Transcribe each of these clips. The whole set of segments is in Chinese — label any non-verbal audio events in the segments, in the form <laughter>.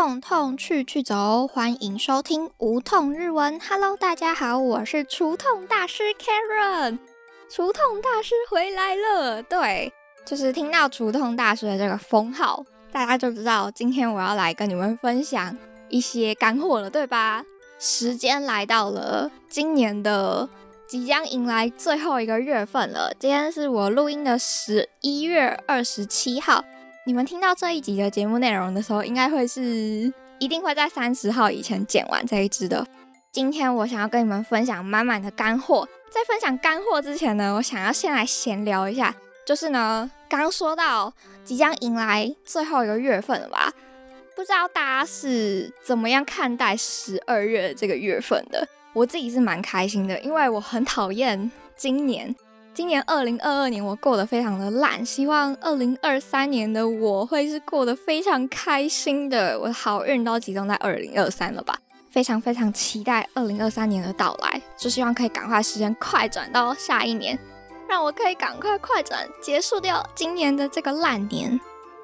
痛痛去去走，欢迎收听无痛日文。Hello，大家好，我是除痛大师 Karen，除痛大师回来了。对，就是听到除痛大师的这个封号，大家就知道今天我要来跟你们分享一些干货了，对吧？时间来到了今年的即将迎来最后一个月份了，今天是我录音的十一月二十七号。你们听到这一集的节目内容的时候，应该会是一定会在三十号以前剪完这一支的。今天我想要跟你们分享满满的干货。在分享干货之前呢，我想要先来闲聊一下，就是呢，刚说到即将迎来最后一个月份了吧？不知道大家是怎么样看待十二月这个月份的？我自己是蛮开心的，因为我很讨厌今年。今年二零二二年我过得非常的烂，希望二零二三年的我会是过得非常开心的。我的好运都集中在二零二三了吧？非常非常期待二零二三年的到来，就希望可以赶快时间快转到下一年，让我可以赶快快转结束掉今年的这个烂年。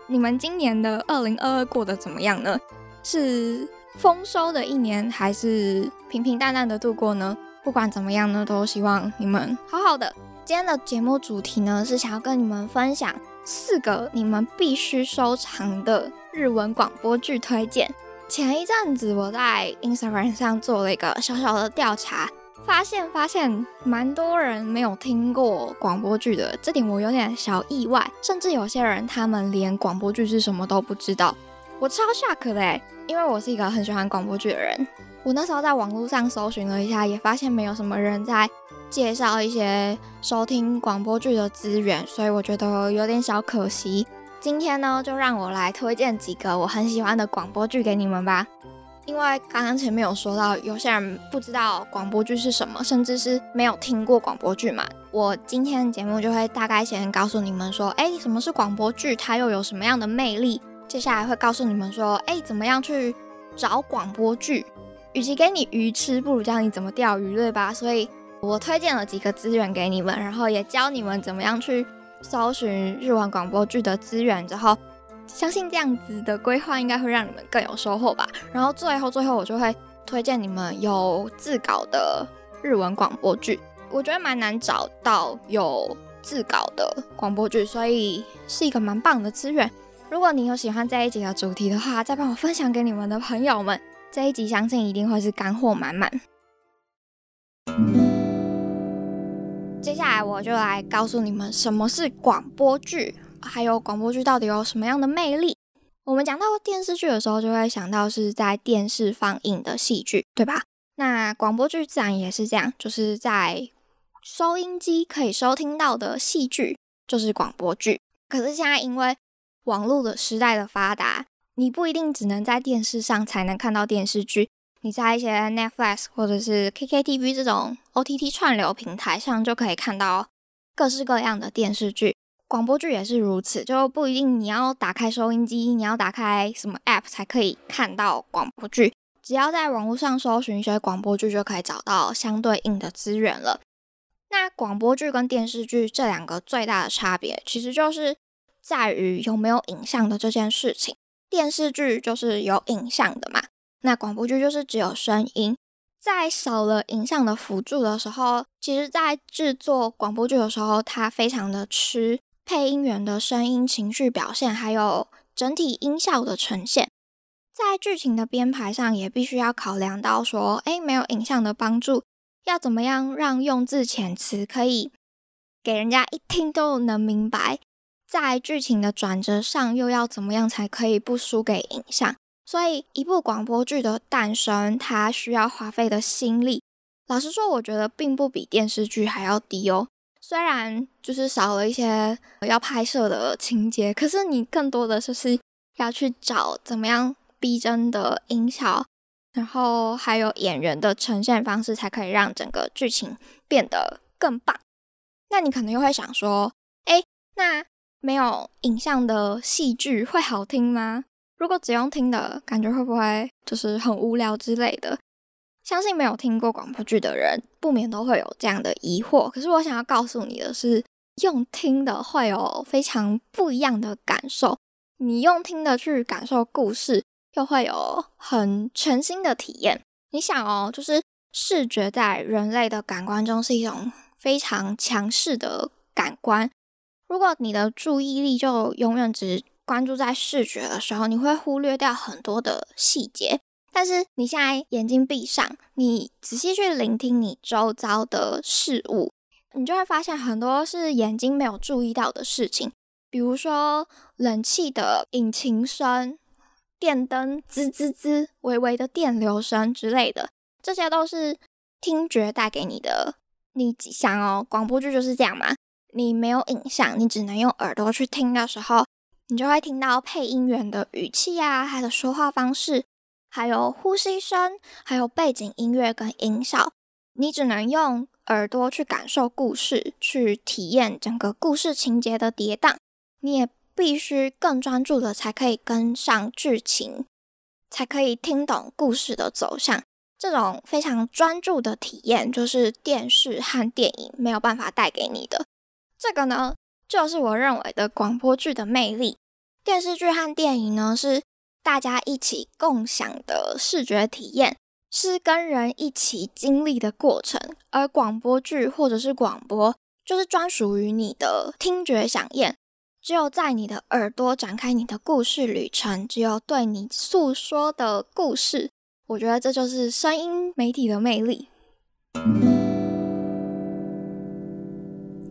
你们今年的二零二二过得怎么样呢？是丰收的一年，还是平平淡淡的度过呢？不管怎么样呢，都希望你们好好的。今天的节目主题呢，是想要跟你们分享四个你们必须收藏的日文广播剧推荐。前一阵子我在 Instagram 上做了一个小小的调查，发现发现蛮多人没有听过广播剧的，这点我有点小意外。甚至有些人他们连广播剧是什么都不知道，我超 shock 的，因为我是一个很喜欢广播剧的人。我那时候在网络上搜寻了一下，也发现没有什么人在。介绍一些收听广播剧的资源，所以我觉得有点小可惜。今天呢，就让我来推荐几个我很喜欢的广播剧给你们吧。因为刚刚前面有说到，有些人不知道广播剧是什么，甚至是没有听过广播剧嘛。我今天的节目就会大概先告诉你们说，哎，什么是广播剧，它又有什么样的魅力。接下来会告诉你们说，哎，怎么样去找广播剧。与其给你鱼吃，不如教你怎么钓鱼，对吧？所以。我推荐了几个资源给你们，然后也教你们怎么样去搜寻日文广播剧的资源。之后，相信这样子的规划应该会让你们更有收获吧。然后最后最后，我就会推荐你们有自稿的日文广播剧。我觉得蛮难找到有自稿的广播剧，所以是一个蛮棒的资源。如果你有喜欢这一集的主题的话，再帮我分享给你们的朋友们。这一集相信一定会是干货满满。接下来我就来告诉你们什么是广播剧，还有广播剧到底有什么样的魅力。我们讲到电视剧的时候，就会想到是在电视放映的戏剧，对吧？那广播剧自然也是这样，就是在收音机可以收听到的戏剧就是广播剧。可是现在因为网络的时代的发达，你不一定只能在电视上才能看到电视剧。你在一些 Netflix 或者是 KKTV 这种 OTT 串流平台上就可以看到各式各样的电视剧，广播剧也是如此，就不一定你要打开收音机，你要打开什么 App 才可以看到广播剧，只要在网络上搜寻一些广播剧就可以找到相对应的资源了。那广播剧跟电视剧这两个最大的差别，其实就是在于有没有影像的这件事情。电视剧就是有影像的嘛。那广播剧就是只有声音，在少了影像的辅助的时候，其实，在制作广播剧的时候，它非常的吃配音员的声音、情绪表现，还有整体音效的呈现。在剧情的编排上，也必须要考量到说，哎，没有影像的帮助，要怎么样让用字遣词可以给人家一听都能明白？在剧情的转折上，又要怎么样才可以不输给影像？所以，一部广播剧的诞生，它需要花费的心力，老实说，我觉得并不比电视剧还要低哦。虽然就是少了一些要拍摄的情节，可是你更多的就是要去找怎么样逼真的音效，然后还有演员的呈现方式，才可以让整个剧情变得更棒。那你可能又会想说，哎，那没有影像的戏剧会好听吗？如果只用听的感觉会不会就是很无聊之类的？相信没有听过广播剧的人不免都会有这样的疑惑。可是我想要告诉你的是，用听的会有非常不一样的感受。你用听的去感受故事，又会有很全新的体验。你想哦，就是视觉在人类的感官中是一种非常强势的感官。如果你的注意力就永远只关注在视觉的时候，你会忽略掉很多的细节。但是你现在眼睛闭上，你仔细去聆听你周遭的事物，你就会发现很多是眼睛没有注意到的事情，比如说冷气的引擎声。电灯滋滋滋，微微的电流声之类的，这些都是听觉带给你的。你想哦，广播剧就是这样嘛？你没有影像，你只能用耳朵去听的时候，你就会听到配音员的语气啊，他的说话方式，还有呼吸声，还有背景音乐跟音效。你只能用耳朵去感受故事，去体验整个故事情节的跌宕。你也。必须更专注的才可以跟上剧情，才可以听懂故事的走向。这种非常专注的体验，就是电视和电影没有办法带给你的。这个呢，就是我认为的广播剧的魅力。电视剧和电影呢，是大家一起共享的视觉体验，是跟人一起经历的过程。而广播剧或者是广播，就是专属于你的听觉响应。只有在你的耳朵展开你的故事旅程，只有对你诉说的故事，我觉得这就是声音媒体的魅力。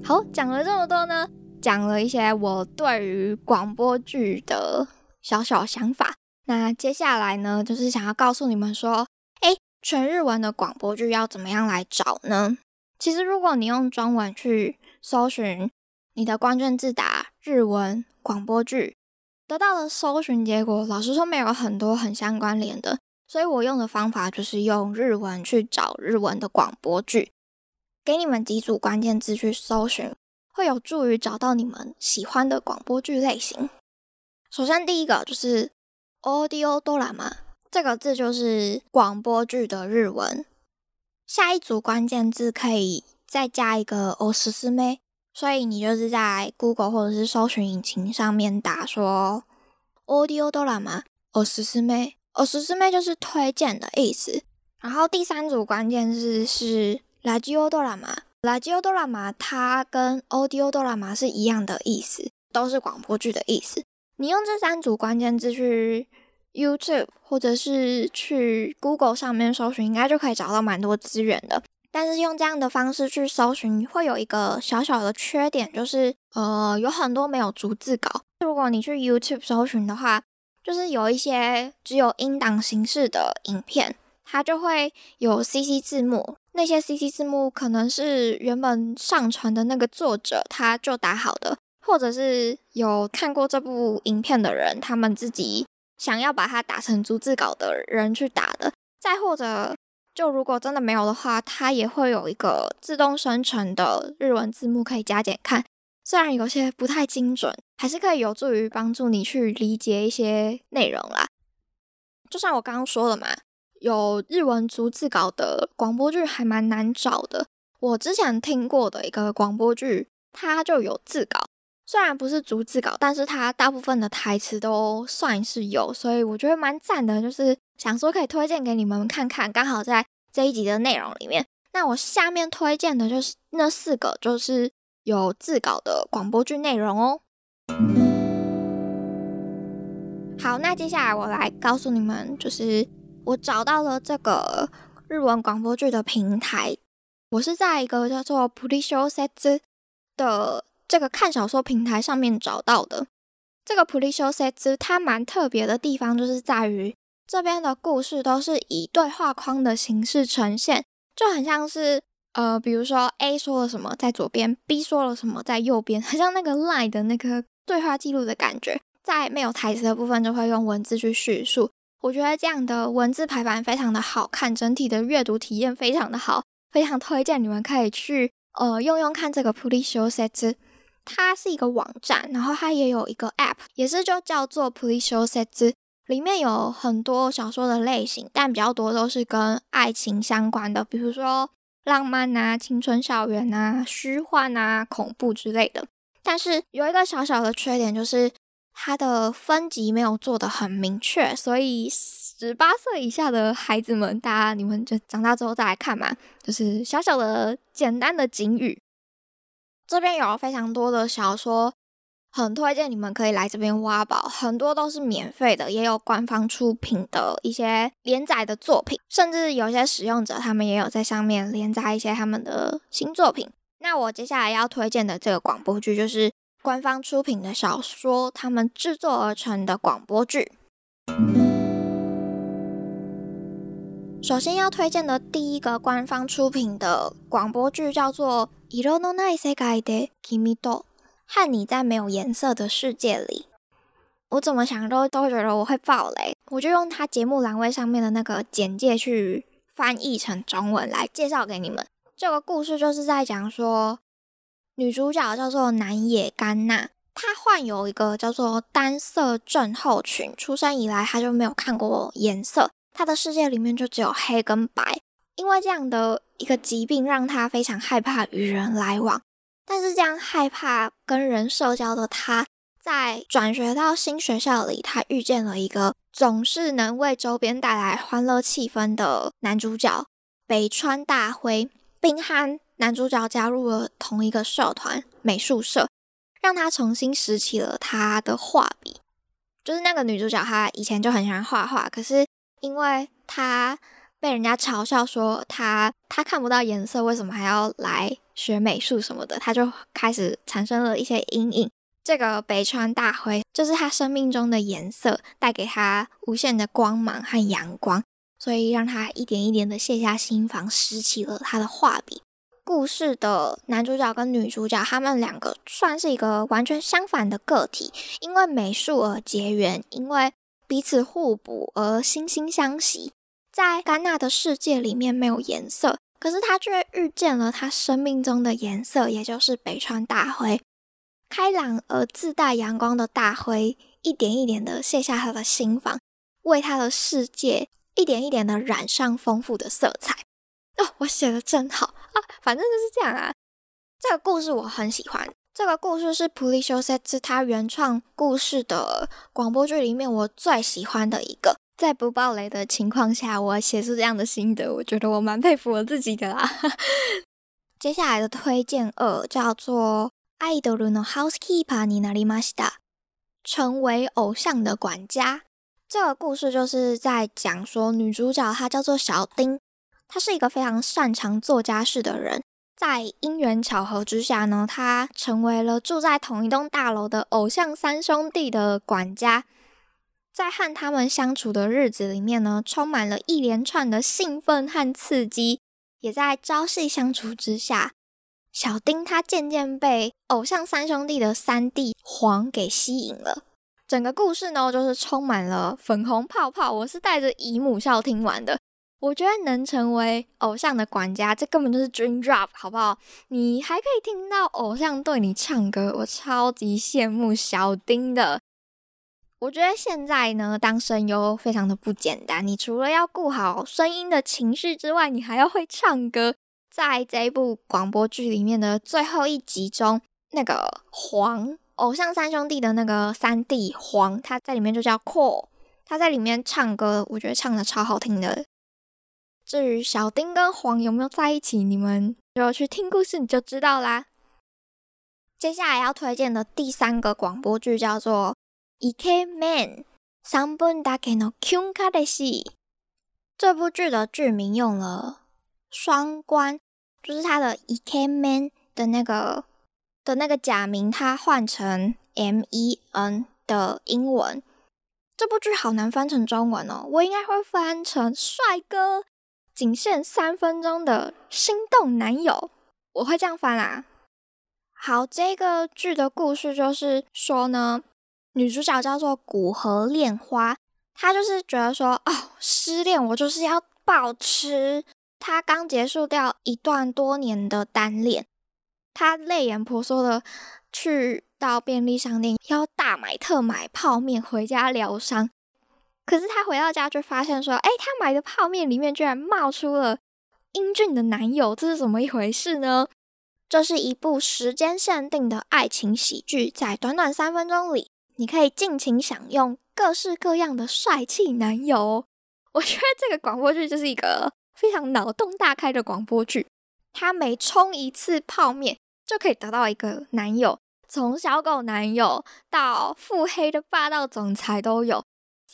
好，讲了这么多呢，讲了一些我对于广播剧的小小想法。那接下来呢，就是想要告诉你们说，哎，全日文的广播剧要怎么样来找呢？其实，如果你用中文去搜寻。你的关键字打日文广播剧，得到的搜寻结果，老实说没有很多很相关联的，所以我用的方法就是用日文去找日文的广播剧，给你们几组关键字去搜寻，会有助于找到你们喜欢的广播剧类型。首先第一个就是 audio drama，这个字就是广播剧的日文。下一组关键字可以再加一个 o s s m 所以你就是在 Google 或者是搜寻引擎上面打说 Audio Drama，おすすめ，おすすめ就是推荐的意思。然后第三组关键字是 Radio Drama，Radio Drama 它跟 Audio Drama 是一样的意思，都是广播剧的意思。你用这三组关键字去 YouTube 或者是去 Google 上面搜寻，应该就可以找到蛮多资源的。但是用这样的方式去搜寻，会有一个小小的缺点，就是呃，有很多没有逐字稿。如果你去 YouTube 搜寻的话，就是有一些只有音档形式的影片，它就会有 CC 字幕。那些 CC 字幕可能是原本上传的那个作者他就打好的，或者是有看过这部影片的人，他们自己想要把它打成逐字稿的人去打的。再或者。就如果真的没有的话，它也会有一个自动生成的日文字幕可以加减看，虽然有些不太精准，还是可以有助于帮助你去理解一些内容啦。就像我刚刚说的嘛，有日文逐字稿的广播剧还蛮难找的。我之前听过的一个广播剧，它就有字稿，虽然不是逐字稿，但是它大部分的台词都算是有，所以我觉得蛮赞的，就是。想说可以推荐给你们看看，刚好在这一集的内容里面。那我下面推荐的就是那四个，就是有字稿的广播剧内容哦。好，那接下来我来告诉你们，就是我找到了这个日文广播剧的平台。我是在一个叫做 p u l i s h o s e t s 的这个看小说平台上面找到的。这个 p u l i s h o s e t s 它蛮特别的地方，就是在于。这边的故事都是以对话框的形式呈现，就很像是呃，比如说 A 说了什么在左边，B 说了什么在右边，很像那个 Line 的那个对话记录的感觉。在没有台词的部分，就会用文字去叙述。我觉得这样的文字排版非常的好看，整体的阅读体验非常的好，非常推荐你们可以去呃用用看这个 p l e s h o Set。它是一个网站，然后它也有一个 App，也是就叫做 p l e s h o Set。里面有很多小说的类型，但比较多都是跟爱情相关的，比如说浪漫啊、青春校园啊、虚幻啊、恐怖之类的。但是有一个小小的缺点，就是它的分级没有做的很明确，所以十八岁以下的孩子们，大家你们就长大之后再来看嘛。就是小小的简单的警语。这边有非常多的小说，很推荐你们可以来这边挖宝，很多都是免费的，也有官方出品的一些连载的作品，甚至有些使用者他们也有在上面连载一些他们的新作品。那我接下来要推荐的这个广播剧就是。官方出品的小说，他们制作而成的广播剧。首先要推荐的第一个官方出品的广播剧叫做《色のない世界で君と》，和你在没有颜色的世界里。我怎么想都都觉得我会爆雷，我就用它节目栏位上面的那个简介去翻译成中文来介绍给你们。这个故事就是在讲说。 女主角叫做南野甘娜，她患有一个叫做单色症候群，出生以来她就没有看过颜色，她的世界里面就只有黑跟白。因为这样的一个疾病，让她非常害怕与人来往。但是这样害怕跟人社交的她，在转学到新学校里，她遇见了一个总是能为周边带来欢乐气氛的男主角北川大辉，冰憨男主角加入了同一个社团美术社，让他重新拾起了他的画笔。就是那个女主角，她以前就很喜欢画画，可是因为她被人家嘲笑说她她看不到颜色，为什么还要来学美术什么的，她就开始产生了一些阴影。这个北川大辉就是她生命中的颜色，带给她无限的光芒和阳光，所以让她一点一点的卸下心防，拾起了她的画笔。故事的男主角跟女主角，他们两个算是一个完全相反的个体，因为美术而结缘，因为彼此互补而惺惺相惜。在甘娜的世界里面没有颜色，可是他却遇见了他生命中的颜色，也就是北川大辉。开朗而自带阳光的大辉，一点一点的卸下他的心防，为他的世界一点一点的染上丰富的色彩。哦，我写的真好啊！反正就是这样啊。这个故事我很喜欢。这个故事是普利修塞兹他原创故事的广播剧里面我最喜欢的一个。在不暴雷的情况下，我写出这样的心得，我觉得我蛮佩服我自己的啦。<laughs> 接下来的推荐二叫做《爱豆の housekeeper になりました》，成为偶像的管家。这个故事就是在讲说女主角她叫做小丁。 他是一个非常擅长做家事的人，在因缘巧合之下呢，他成为了住在同一栋大楼的偶像三兄弟的管家。在和他们相处的日子里面呢，充满了一连串的兴奋和刺激。也在朝夕相处之下，小丁他渐渐被偶像三兄弟的三弟黄给吸引了。整个故事呢，就是充满了粉红泡泡。我是带着姨母笑听完的。我觉得能成为偶像的管家，这根本就是 dream job，好不好？你还可以听到偶像对你唱歌，我超级羡慕小丁的。我觉得现在呢，当声优非常的不简单。你除了要顾好声音的情绪之外，你还要会唱歌。在这一部广播剧里面的最后一集中，那个黄偶像三兄弟的那个三弟黄，他在里面就叫 Core，他在里面唱歌，我觉得唱的超好听的。至于小丁跟黄有没有在一起，你们就去听故事你就知道啦。接下来要推荐的第三个广播剧叫做《Ike Man》，三本だけのキュンカレシ。这部剧的剧名用了双关，就是它的 Ike Man 的那个的那个假名，它换成 M E N 的英文。这部剧好难翻成中文哦，我应该会翻成帅哥。 仅限三分钟的心动男友，我会这样翻啦。好，这个剧的故事就是说呢，女主角叫做古河恋花，她就是觉得说，哦，失恋我就是要保持。她刚结束掉一段多年的单恋，她泪眼婆娑的去到便利商店要大买特买泡面回家疗伤。可是他回到家就发现说，哎，他买的泡面里面居然冒出了英俊的男友，这是怎么一回事呢？这是一部时间限定的爱情喜剧，在短短三分钟里，你可以尽情享用各式各样的帅气男友。我觉得这个广播剧就是一个非常脑洞大开的广播剧。他每冲一次泡面，就可以得到一个男友，从小狗男友到腹黑的霸道总裁都有。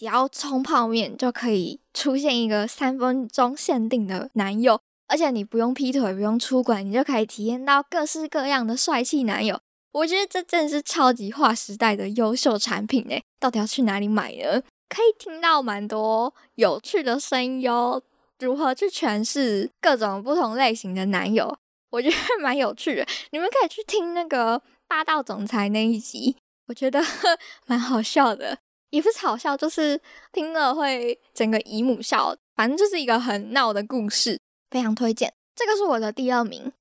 只要冲泡面，就可以出现一个三分钟限定的男友，而且你不用劈腿，不用出轨，你就可以体验到各式各样的帅气男友。我觉得这真是超级划时代的优秀产品诶！到底要去哪里买呢？可以听到蛮多有趣的声音哟。如何去诠释各种不同类型的男友？我觉得蛮有趣的。你们可以去听那个霸道总裁那一集，我觉得 <laughs> 蛮好笑的，也不是好笑，就是听了会整个姨母笑。反正就是一个很闹的故事，非常推荐。这个是我的第二名，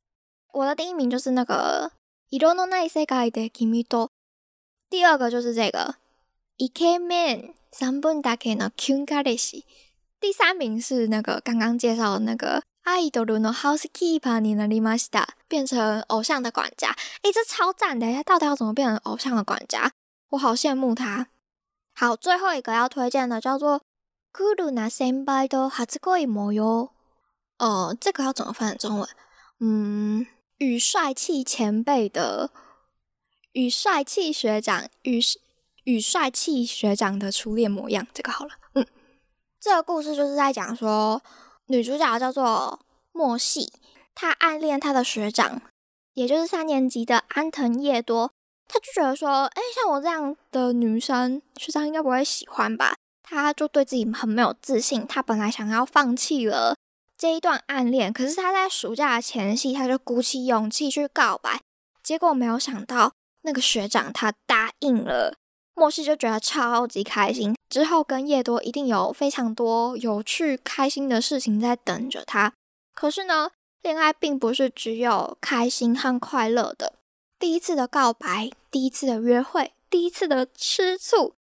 我的第一名就是那个《色のない世界で君と》，第二个就是这个《イケメン三分だけのキュン彼氏》。第三名是那个刚刚介绍的那个アイドルの housekeeper になりました，变成偶像的管家。诶，这超赞的！他到底要怎么变成偶像的管家？我好羡慕他。 好，最后一个要推荐的叫做クルナ先輩的初恋模様。哦，这个要怎么翻成中文？嗯，与帅气前辈的，与帅气学长，与与帅气学长的初恋模样。这个好了，嗯。这个故事就是在讲说，女主角叫做莫西，她暗恋她的学长，也就是三年级的安藤叶多。 他就觉得说，哎，像我这样的女生，学长应该不会喜欢吧？他就对自己很没有自信。他本来想要放弃了这一段暗恋，可是他在暑假前夕，他就鼓起勇气去告白，结果没有想到那个学长他答应了。莫西就觉得超级开心，之后跟叶多一定有非常多有趣、开心的事情在等着他。可是呢，恋爱并不是只有开心和快乐的。第一次的告白，第一次的约会，第一次的吃醋，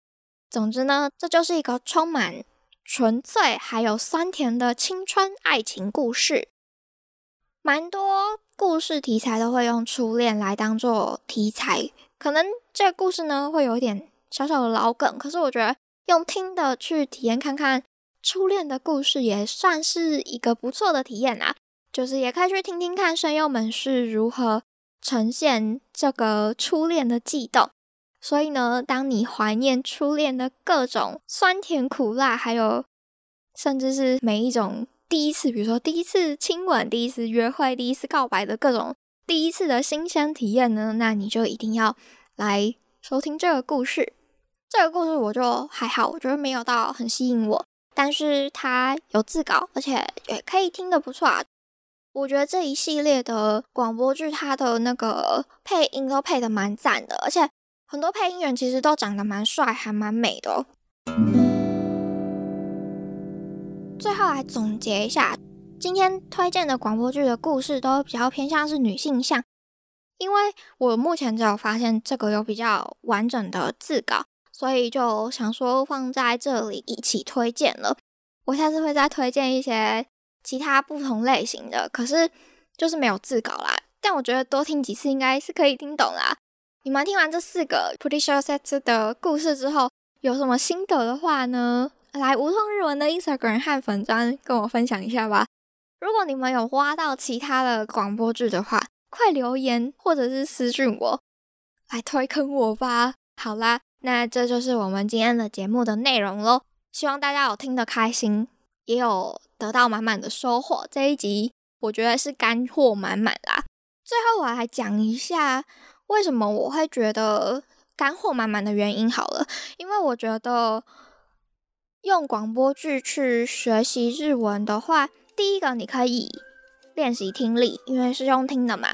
总之呢，这就是一个充满纯粹还有酸甜的青春爱情故事。蛮多故事题材都会用初恋来当做题材，可能这个故事呢会有点。小小的老梗，可是我觉得用听的去体验看看初恋的故事，也算是一个不错的体验啊。就是也可以去听听看声优们是如何呈现这个初恋的悸动。所以呢，当你怀念初恋的各种酸甜苦辣，还有甚至是每一种第一次，比如说第一次亲吻、第一次约会、第一次告白的各种第一次的新鲜体验呢，那你就一定要来收听这个故事。这个故事我就还好，我觉得没有到很吸引我，但是它有自稿，而且也可以听得不错啊。我觉得这一系列的广播剧，它的那个配音都配的蛮赞的，而且很多配音员其实都长得蛮帅，还蛮美的哦。最后来总结一下，今天推荐的广播剧的故事都比较偏向是女性向，因为我目前只有发现这个有比较完整的字稿。所以就想说放在这里一起推荐了。我下次会再推荐一些其他不同类型的，可是就是没有字稿啦。但我觉得多听几次应该是可以听懂啦。你们听完这四个 Pretty Short Sets 的故事之后，有什么心得的话呢？来无痛日文的 Instagram 和粉砖跟我分享一下吧。如果你们有挖到其他的广播剧的话，快留言或者是私信我来推坑我吧。好啦。那这就是我们今天的节目的内容喽，希望大家有听得开心，也有得到满满的收获。这一集我觉得是干货满满啦。最后我来讲一下为什么我会觉得干货满满的原因好了，因为我觉得用广播剧去学习日文的话，第一个你可以练习听力，因为是用听的嘛，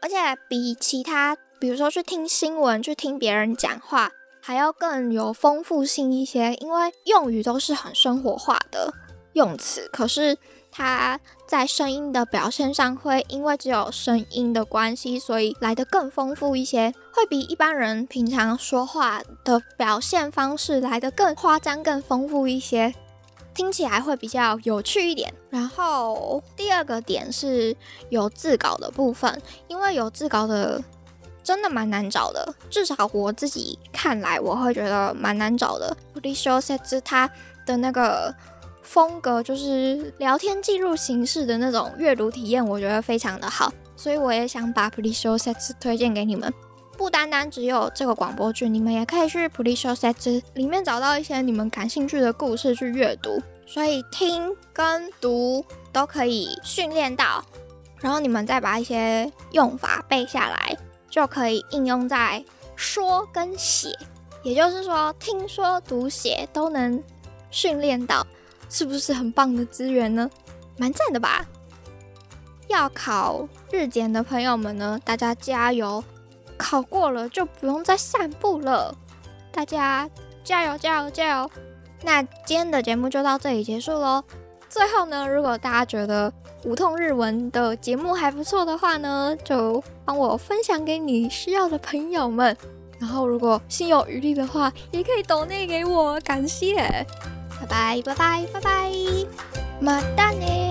而且比其他。比如说去听新闻，去听别人讲话，还要更有丰富性一些，因为用语都是很生活化的用词。可是它在声音的表现上，会因为只有声音的关系，所以来得更丰富一些，会比一般人平常说话的表现方式来得更夸张、更丰富一些，听起来会比较有趣一点。然后第二个点是有字稿的部分，因为有字稿的。真的蛮难找的，至少我自己看来，我会觉得蛮难找的。普利修塞兹它的那个风格就是聊天记录形式的那种阅读体验，我觉得非常的好，所以我也想把 p r e s h o w Sets 推荐给你们。不单单只有这个广播剧，你们也可以去 p r e s h o w Sets 里面找到一些你们感兴趣的故事去阅读，所以听跟读都可以训练到，然后你们再把一些用法背下来。就可以应用在说跟写，也就是说听说读写都能训练到，是不是很棒的资源呢？蛮赞的吧？要考日检的朋友们呢，大家加油！考过了就不用再散步了，大家加油加油加油！那今天的节目就到这里结束喽。最后呢，如果大家觉得无痛日文的节目还不错的话呢，就帮我分享给你需要的朋友们。然后如果心有余力的话，也可以抖内给我，感谢。拜拜拜拜拜拜，马达呢？